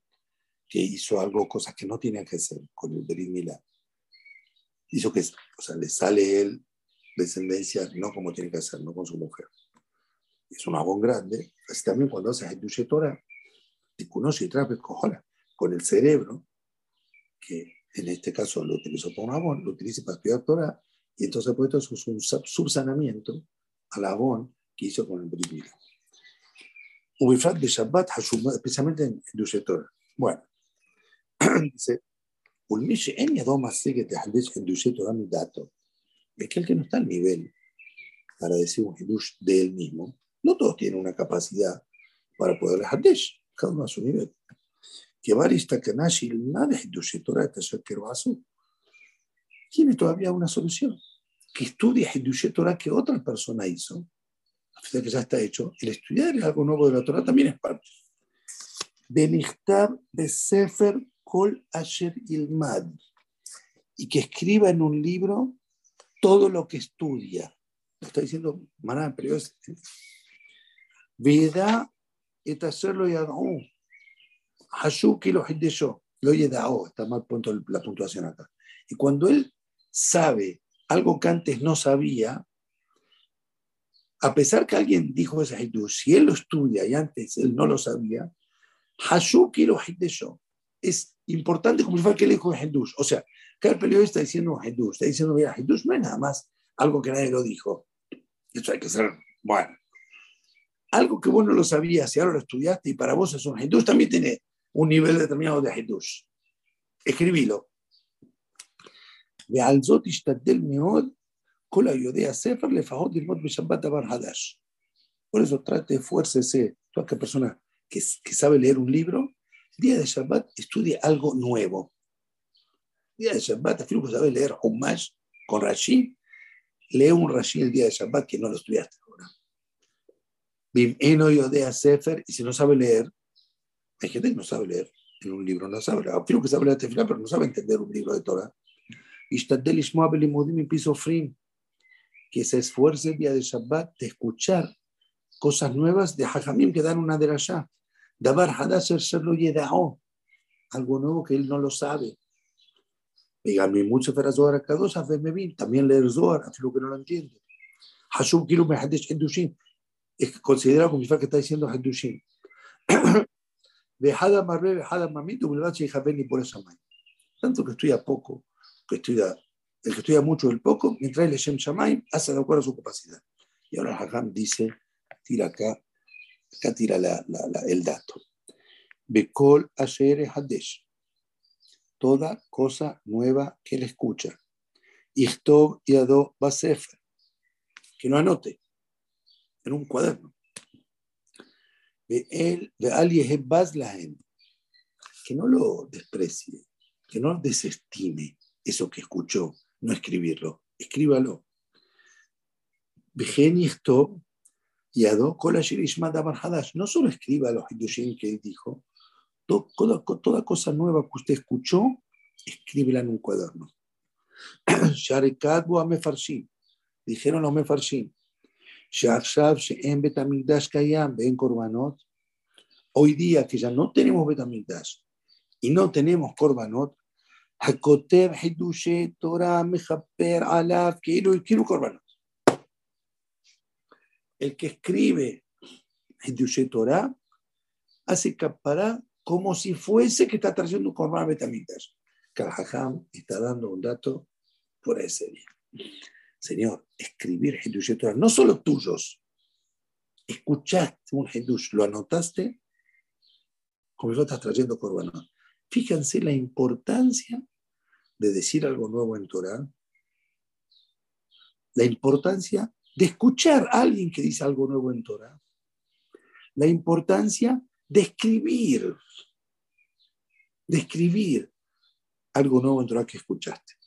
que hizo algo, cosas que no tenía que hacer con el Berit Milá. Hizo que, o sea, le sale él descendencia no como tiene que hacer, no con su mujer. Es un abón grande. Así también cuando haces el Torah, conoce y trae con el cerebro, que en este caso lo utilizó para un abón, lo utiliza para estudiar Torah, y entonces pues esto es un subsanamiento al abón que hizo con el Milá. Ubifrat de Shabbat, especialmente en el Torah. Bueno, *clears throat* dice, aquel que no está al nivel para decir un hidush de él mismo, no todos tienen una capacidad para poder hadesh, cada uno a su nivel. Que varista kanashi tiene todavía una solución. Que estudie hidush Torah que otra persona hizo, a pesar que ya está hecho, el estudiar algo nuevo de la Torah también es parte. Benichtab de Sefer Kol Asher Ilmad, y que escriba en un libro todo lo que estudia. Lo está diciendo Maná, pero es. Veda et hacerlo yadau. Hashuki lo yo. Lo yedao, está mal punto la puntuación acá. Y cuando él sabe algo que antes no sabía, a pesar que alguien dijo ese Hidush, si él lo estudia y antes él no lo sabía, Hashu quiero yo. Es importante como si fuera que él dijo Hidush. O sea, que el periodista está diciendo Hidush, está diciendo, mira, Hidush no es nada más algo que nadie lo dijo. Eso hay que ser, bueno Algo que vos no lo sabías y ahora lo estudiaste y para vos es un Hidush, también tiene un nivel determinado de Hidush. Escribilo. ועל זאת השתדל מאוד כל היודעי הספר לפחות ללמוד בשבת דבר חדש. Por eso trate, esfuércese, toda aquella persona que, que sabe leer un libro, el día de Shabbat estudie algo nuevo. El día de Shabbat, afirmo que sabe leer Humash con Rashi, lee un Rashi el día de Shabbat que no lo estudiaste y si no sabe leer, hay gente que no sabe leer en un libro, no sabe, afirmo que sabe leer tefilá, pero no sabe entender un libro de Torah. Que se esfuerce el día de Shabbat de escuchar cosas nuevas de Hajamim que dan una de allá. Dabar Hadasher Sherlo Yedao, algo nuevo que él no lo sabe. Dígame, mucho Fera Zohar Akadosh, me bien, también leer Zohar, lo que no lo entiende. Hashub Kilu Mehadesh Hidushim, es considerado como que está diciendo Hidushim. Vejada *clears throat* Marre, Vejada Mamitu, Bilbache y Javeni por esa mano. Tanto que estudia poco, que estudia, el que estudia mucho el poco, mientras el Shem Shamaim hace de acuerdo a su capacidad. Y ahora Hajam dice, tira acá, acá tira la, la, la, el dato. Bekol Asher Hadesh. Toda cosa nueva que él escucha. Ichtov Yado Basefer. Que no anote en un cuaderno. De él, de Ali Que no lo desprecie, que no desestime eso que escuchó, no escribirlo, escríbalo. y no solo escriba los Hidushim que dijo, toda, cosa nueva que usted escuchó, escríbela en un cuaderno. *clears throat* Dijeron los Mefarshim, en Betamigdash Kayam, ven Korbanot, hoy día que ya no tenemos Betamigdash y no tenemos Korbanot, הכותב חידושי תורה מכפר עליו כאילו כאילו קורבנות. El que escribe Hidushé Torah hace capará como si fuese que está trayendo un korban betamitas. Karajam está dando un dato por ese día. Señor, escribir Hidushé Torah, no solo tuyos, escuchaste un Hidush, lo anotaste, como lo estás trayendo korbanot. Fíjense la importancia de decir algo nuevo en Torah, la importancia de escuchar a alguien que dice algo nuevo en Torah, la importancia de escribir, de escribir algo nuevo en Torah que escuchaste.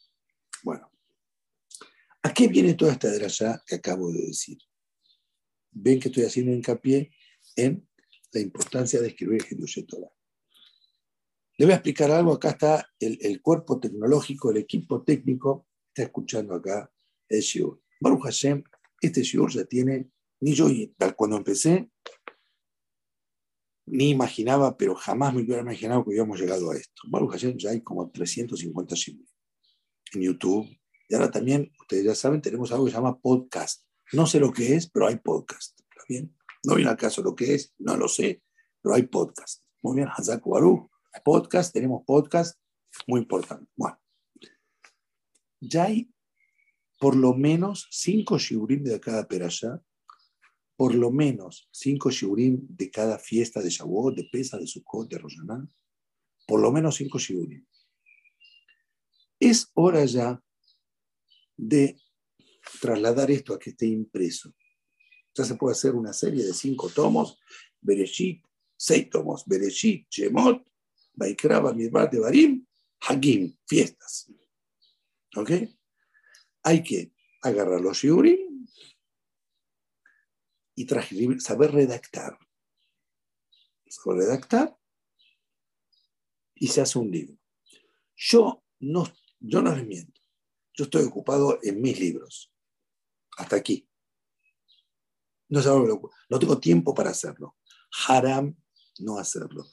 ¿A qué viene toda esta draya que acabo de decir? Ven que estoy haciendo hincapié en la importancia de escribir el Torah. Le voy a explicar algo. Acá está el, cuerpo tecnológico, el equipo técnico. Está escuchando acá el Shiur. Baruch Hashem, este Shiur ya tiene, ni yo cuando empecé, ni imaginaba, pero jamás me hubiera imaginado que hubiéramos llegado a esto. Baruch Hashem ya hay como 350 Shiur en YouTube. Y ahora también, ustedes ya saben, tenemos algo que se llama podcast. No sé lo que es, pero hay podcast. ¿Está bien? No viene al caso lo que es, no lo sé, pero hay podcast. Muy bien, Hazak Baruch podcast, tenemos podcast, muy importante. Bueno, ya hay por lo menos cinco shiurim de cada perashá, por lo menos cinco shiurim de cada fiesta de Shavuot, de Pesa, de Sukkot, de Roshaná, por lo menos cinco shiurim. Es hora ya de trasladar esto a que esté impreso. Ya se puede hacer una serie de cinco tomos, Bereshit, seis tomos, Bereshit, Shemot, Baikraba, Midbar, Barim, Hagim, fiestas. ¿Ok? Hay que agarrar los shiurim y saber redactar. Saber redactar y se hace un libro. Yo no, yo no les miento. Yo estoy ocupado en mis libros. Hasta aquí. No, no tengo tiempo para hacerlo. Haram no hacerlo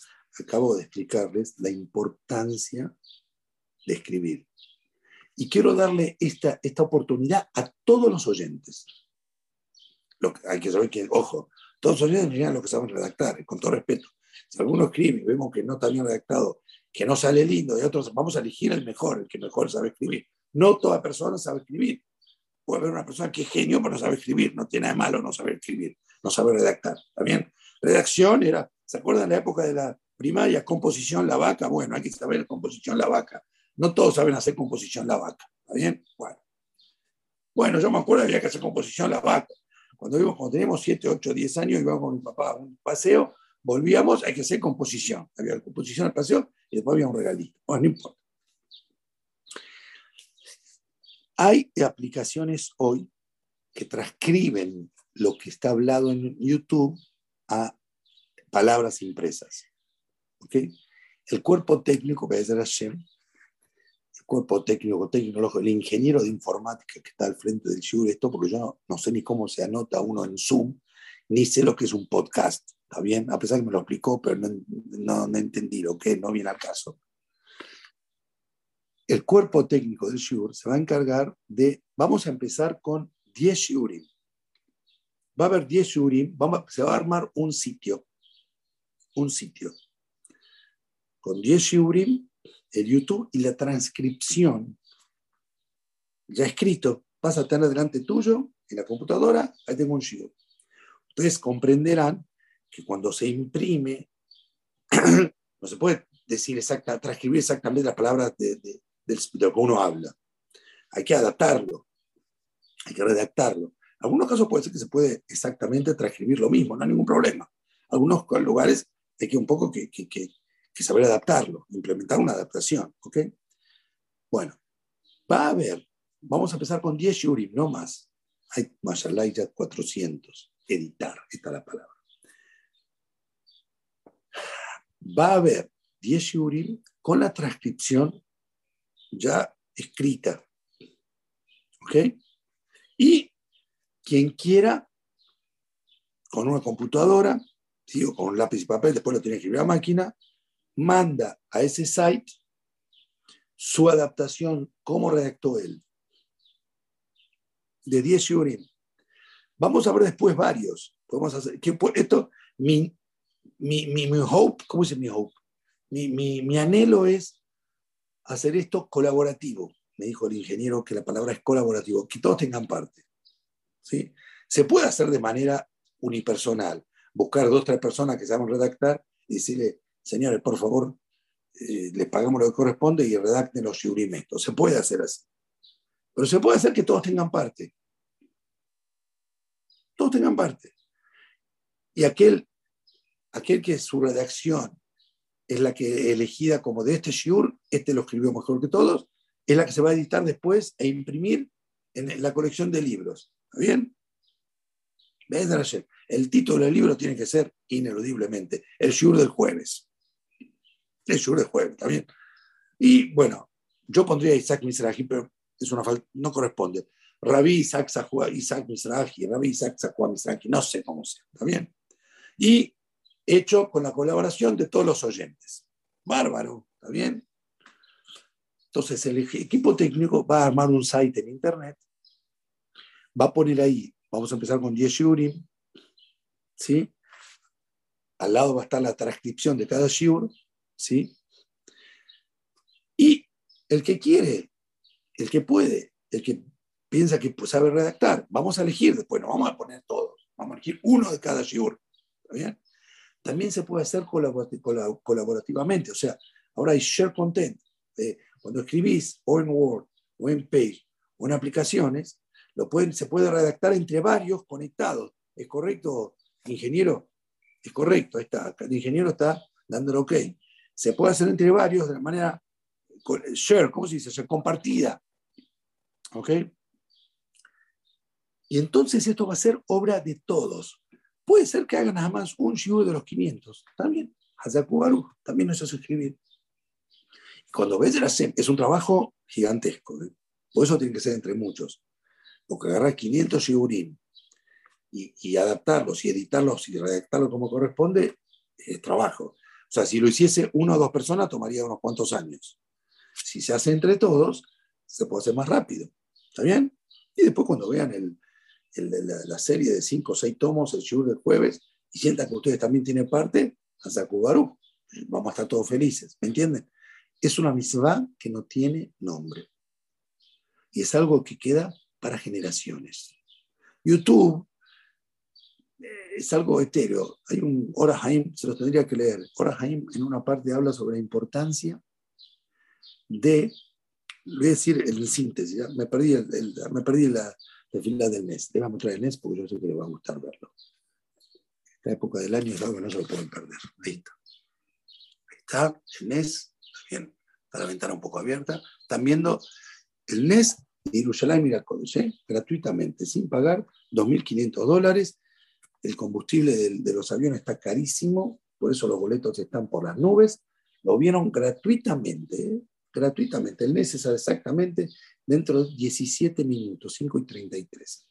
acabo de explicarles la importancia de escribir. Y quiero darle esta, esta oportunidad a todos los oyentes. Lo que, hay que saber que, ojo, todos los oyentes lo que saben redactar, con todo respeto. Si alguno escribe y vemos que no está bien redactado, que no sale lindo, y otros, vamos a elegir el mejor, el que mejor sabe escribir. No toda persona sabe escribir. Puede haber una persona que es genio, pero no sabe escribir. No tiene nada de malo no saber escribir, no sabe redactar. ¿Está bien? Redacción era, ¿se acuerdan la época de la primaria? Composición la vaca. Bueno, hay que saber composición la vaca. No todos saben hacer composición la vaca. ¿Está bien? Bueno. Bueno, yo me acuerdo que había que hacer composición la vaca. Cuando, íbamos, cuando teníamos 7, 8, 10 años, íbamos con mi papá a un paseo, volvíamos, hay que hacer composición. Había composición al paseo y después había un regalito. Bueno, no importa. Hay aplicaciones hoy que transcriben lo que está hablado en YouTube a palabras impresas. ¿Okay? El cuerpo técnico, que es Hashem, cuerpo técnico, tecnológico, el ingeniero de informática que está al frente del Shiur, esto porque yo no, sé ni cómo se anota uno en Zoom, ni sé lo que es un podcast, ¿está bien? A pesar que me lo explicó, pero no, no, entendí lo que no viene al caso. El cuerpo técnico del Shiur se va a encargar de, vamos a empezar con 10 Shiurim. Va a haber 10 Shiurim, se va a armar un sitio, un sitio, con 10 Shiurim el YouTube y la transcripción ya escrito, vas a tener delante tuyo en la computadora, ahí tengo un shiur. Ustedes comprenderán que cuando se imprime, *clears throat* no se puede decir exacta, transcribir exactamente las palabras de, de, lo que uno habla. Hay que adaptarlo, hay que redactarlo. En algunos casos puede ser que se puede exactamente transcribir lo mismo, no hay ningún problema. En algunos lugares hay que un poco que, saber adaptarlo, implementar una adaptación. Bueno, va a haber, vamos a empezar con 10 shurim, no más. Hay, ya 400. Editar, esta es la palabra. Va a haber 10 shurim con la transcripción ya escrita. ¿Ok? Y quien quiera, con una computadora, o con lápiz y papel, después lo tiene que escribir a máquina, manda a ese site su adaptación, cómo redactó él, de 10 shurim. Vamos a ver después varios. Podemos hacer, que, esto, mi, mi, mi, mi, hope, ¿cómo dice mi hope? Mi, mi, mi anhelo es hacer esto colaborativo. Me dijo el ingeniero que la palabra es colaborativo, que todos tengan parte. ¿sí? Se puede hacer de manera unipersonal, buscar dos o tres personas que saben redactar y decirle, señores, por favor, eh, les pagamos lo que corresponde y redacten los shiurimentos. Se puede hacer así. Pero se puede hacer que todos tengan parte. Todos tengan parte. Y aquel, aquel que su redacción es la que elegida como de este shiur, este lo escribió mejor que todos, es la que se va a editar después e imprimir en la colección de libros. ¿Está bien? El título del libro tiene que ser ineludiblemente el shiur del jueves es de jueves, ¿está bien? Y bueno, yo pondría Isaac Mizrahi, pero es una falta, no corresponde. Rabí Isaac Zahua, Isaac Mizrahi, Rabí Isaac Zahua Mizrahi, no sé cómo sea, ¿está bien? Y hecho con la colaboración de todos los oyentes. Bárbaro, ¿está bien? Entonces el equipo técnico va a armar un site en internet, va a poner ahí, vamos a empezar con 10 shiurim, ¿sí? Al lado va a estar la transcripción de cada shiur, ¿sí? Y el que quiere, el que puede, el que piensa que sabe redactar, vamos a elegir después, no vamos a poner todos, vamos a elegir uno de cada shiur, bien? También se puede hacer colaborativamente, o sea, ahora hay share content. Eh, cuando escribís o en Word o en Page o en aplicaciones, se puede redactar entre varios conectados. ¿Es correcto, ingeniero? Es correcto, ahí está. El ingeniero está dándole ok se puede hacer entre varios de la manera share, ¿cómo se dice? compartida. ¿Ok? Y entonces esto va a ser obra de todos. Puede ser que hagan nada más un shiur de los 500. También, Hazaku también eso es escribir. Cuando ves el SEM, es un trabajo gigantesco. ¿eh? Por eso tiene que ser entre muchos. Porque agarrar 500 shiurim y, y adaptarlos y editarlos y redactarlos como corresponde es trabajo. O sea, si lo hiciese una o dos personas, tomaría unos cuantos años. Si se hace entre todos, se puede hacer más rápido. ¿Está bien? Y después cuando vean el, la, serie de cinco o seis tomos, el Shur del jueves, y sientan que ustedes también tienen parte, a Zakubaru. Vamos a estar todos felices, ¿me entienden? Es una mitzvah que no tiene nombre. Y es algo que queda para generaciones. YouTube eh, es algo etéreo. Hay un Orahaim, se lo tendría que leer. Orahaim en una parte habla sobre la importancia de, voy a decir en síntesis, me perdí, me perdí la, la fila del NES. Le vamos a el NES porque yo sé que le va a gustar verlo. Esta época del año es algo que no se lo pueden perder. Ahí está. Ahí está el NES, también está la ventana un poco abierta. Están viendo el NES de Yerushalayim Miracol, ¿eh? gratuitamente, sin pagar 2.500 dólares. El combustible de, los aviones está carísimo, por eso los boletos están por las nubes. Lo vieron gratuitamente, ¿eh? Gratuitamente. El NES es exactamente dentro de 17 minutos, 5 y 33.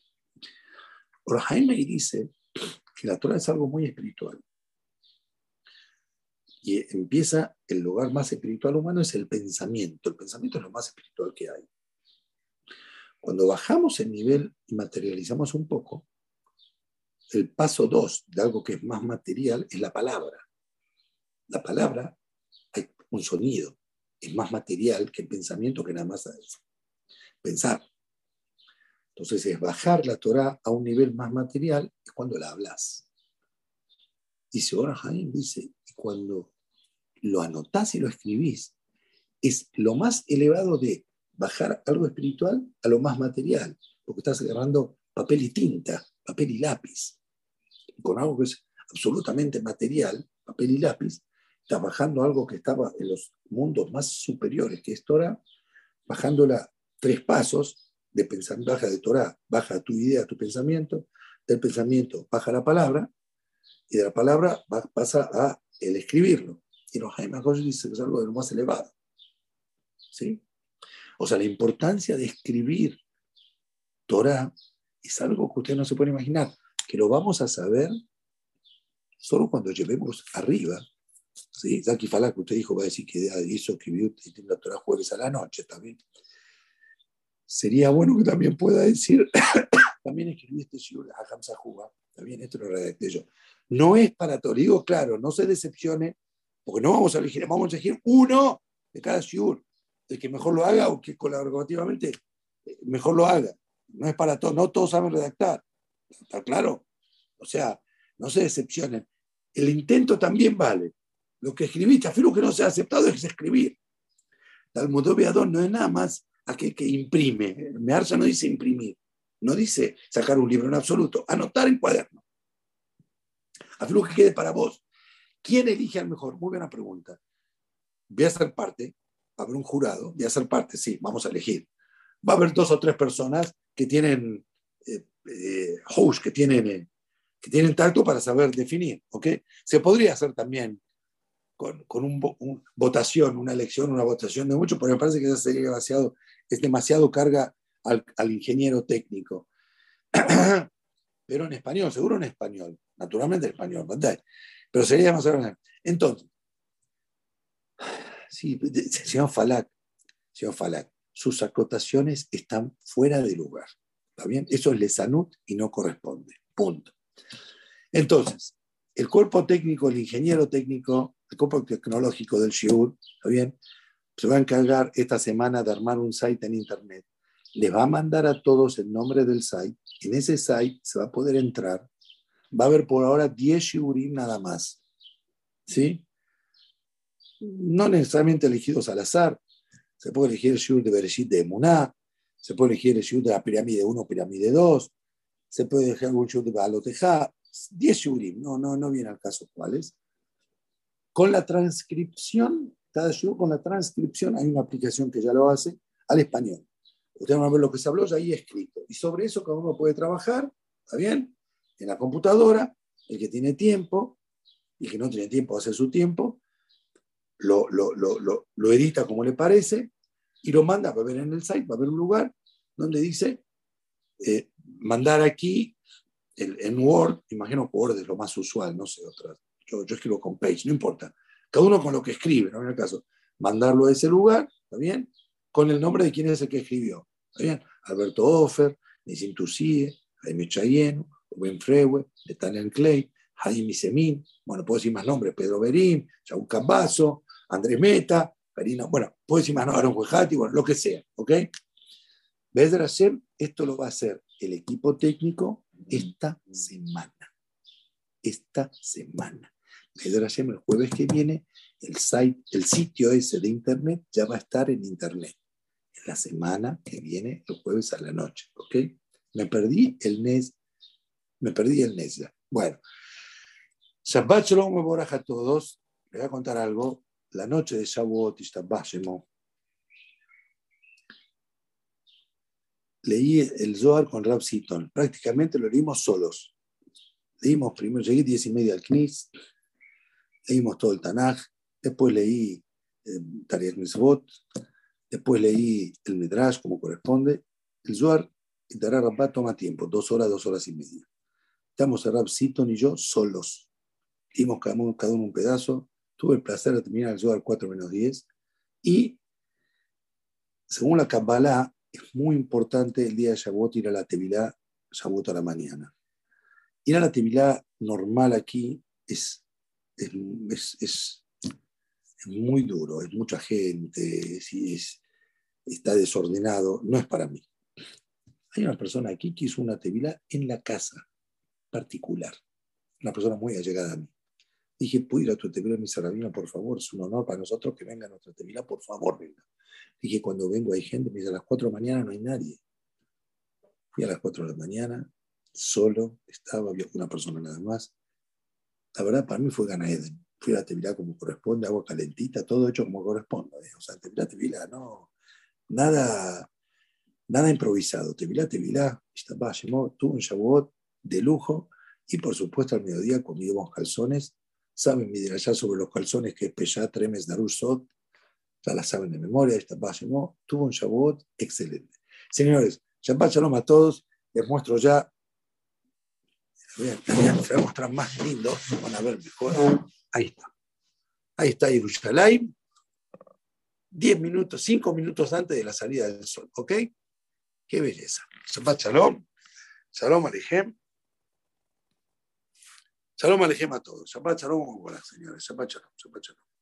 Ahora Jaime dice que la Torah es algo muy espiritual. Y empieza, el lugar más espiritual humano es el pensamiento. El pensamiento es lo más espiritual que hay. Cuando bajamos el nivel y materializamos un poco, el paso 2 de algo que es más material es la palabra. La palabra, hay un sonido, es más material que el pensamiento que nada más pensar. Entonces es bajar la Torah a un nivel más material, cuando la hablas. Dice ahora Jaime, dice, y cuando lo anotás y lo escribís, es lo más elevado de bajar algo espiritual a lo más material, porque estás agarrando papel y tinta, papel y lápiz. con algo que es absolutamente material, papel y lápiz, estás bajando algo que estaba en los mundos más superiores, que es Torah, bajándola tres pasos de pensamiento, baja de Torah, baja tu idea, tu pensamiento, del pensamiento baja la palabra, y de la palabra pasa a el escribirlo. Y los Jaime dice que es algo de lo más elevado. ¿Sí? O sea, la importancia de escribir Torah es algo que usted no se puede imaginar, que lo vamos a saber solo cuando llevemos arriba. ¿Sí? Zaki Falak, que usted dijo, va a decir que hizo escribir la Torah jueves a la noche también sería bueno que también pueda decir, *coughs* también escribí este shiur, Hamza Juga, también esto lo redacté yo. No es para todo, digo claro, no se decepcione, porque no vamos a elegir, vamos a elegir uno de cada shiur, el que mejor lo haga o que colaborativamente eh, mejor lo haga. No es para todos, no todos saben redactar, ¿está claro? O sea, no se decepcionen. El intento también vale. Lo que escribiste, afirmo que no se ha aceptado es escribir. Talmud no es nada más aquel que imprime. Mearza no dice imprimir, no dice sacar un libro en absoluto, anotar en cuaderno. Afirmo que quede para vos. ¿Quién elige al mejor? Muy buena pregunta. Voy a ser parte, haber un jurado, voy a ser parte, sí, vamos a elegir. Va a haber dos o tres personas que tienen eh, eh que tienen, eh, que tienen tacto para saber definir, ¿ok? Se podría hacer también con, con un, votación, una elección, una votación de mucho, pero me parece que eso sería demasiado, es demasiado carga al, al ingeniero técnico. *clears throat* pero en español, seguro en español, naturalmente en español, ¿verdad? Pero sería demasiado. Entonces, *sighs* sí, señor Falak, señor Falak, sus acotaciones están fuera de lugar. ¿Está bien? Eso es lesanut y no corresponde. Punto. Entonces, el cuerpo técnico, el ingeniero técnico, el cuerpo tecnológico del SHIUR, ¿está bien? Se va a encargar esta semana de armar un site en Internet. Le va a mandar a todos el nombre del site. En ese site se va a poder entrar. Va a haber por ahora 10 shiurim nada más. ¿Sí? No necesariamente elegidos al azar. Se puede elegir el shiur de Bereshit de Emuná. Se puede elegir el shiur de la pirámide 1, pirámide 2. Se puede elegir algún shiur de Balotejá. 10 shiurim. No, no, no viene al caso cuáles con la transcripción, cada con la transcripción, hay una aplicación que ya lo hace al español. Ustedes van a ver lo que se habló ya ahí escrito. Y sobre eso cada uno puede trabajar, ¿está bien? En la computadora, el que tiene tiempo y que no tiene tiempo a hacer su tiempo, lo, lo, lo, lo, edita como le parece y lo manda, va a ver en el site, va a haber un lugar donde dice eh, mandar aquí en Word, imagino Word es lo más usual, no sé, otras yo, escribo con Page, no importa. Cada uno con lo que escribe. En el caso, mandarlo a ese lugar, ¿está bien? Con el nombre de quién es el que escribió, ¿está bien? Alberto Offer, Nisim Tusie, Jaime Chayeno, Rubén Frewe, Netaniel Clay, Jaime Semín, bueno, puedo decir más nombres, Pedro Berín, Jaúl Cambazo, Andrés Meta, Karina, bueno, puedo decir más nombres, Aaron Huejati, bueno, lo que sea, ¿ok? Hashem, esto lo va a hacer el equipo técnico esta semana. Esta semana. Hashem, el jueves que viene, el, site, el sitio ese de internet ya va a estar en internet. En la semana que viene, el jueves a la noche, ¿ok? Me perdí el NES, me perdí el NES ya. Bueno, Shabbat Shalom a todos. Les voy a contar algo. La noche de Shavuot y Shabbat leí el Zohar con Rab Siton. Prácticamente lo leímos solos. Leímos primero, llegué diez y media al Knis, leímos todo el Tanaj, después leí eh, Tariq después leí el Midrash como corresponde. El Zohar y Tará toma tiempo, dos horas, dos horas y media. Estamos Rab Siton y yo solos. Leímos cada uno, cada uno un pedazo. Tuve el placer de terminar el Zohar 4 menos 10. Y según la Kabbalah, es muy importante el día de Shavuot ir a la Tevilá, Shavuot a la mañana. Ir a la Tevilá normal aquí es, es, muy duro, es mucha gente, es, está desordenado, no es para mí. Hay una persona aquí que hizo una Tevilá en la casa particular, una persona muy allegada a mí. Dije, ¿puedo ir a tu Tevilá, mi Sarabina, por favor? Es un honor para nosotros que venga a nuestra Tevilá, por favor, venga. Dije, cuando vengo hay gente, me dice, a las 4 de la mañana no hay nadie. Fui a las 4 de la mañana, solo, estaba, había una persona nada más. La verdad, para mí fue Gana Eden. Fui a la Tevilá como corresponde, agua calentita, todo hecho como corresponde. O sea, Tevilá, Tevilá, no, nada, nada improvisado. Tevilá, Tevilá, tuvo un Shavuot de lujo y por supuesto al mediodía comimos calzones. Saben mi allá sobre los calzones que es Peyat Tremes Darusot, ya la saben de memoria, no tuvo un Shavuot excelente. Señores, Shabbat Shalom a todos, les muestro ya, voy a, mostrar más lindo, van a ver mejor, ahí está. Ahí está Yerushalayim, 10 minutos, 5 minutos antes de la salida del sol, ¿ok? Qué belleza. Shabbat Shalom, Shalom Alejem. Shalom Alejem a todos. Shabbat Shalom, señores. Shabbat Shalom, Shabbat Shalom.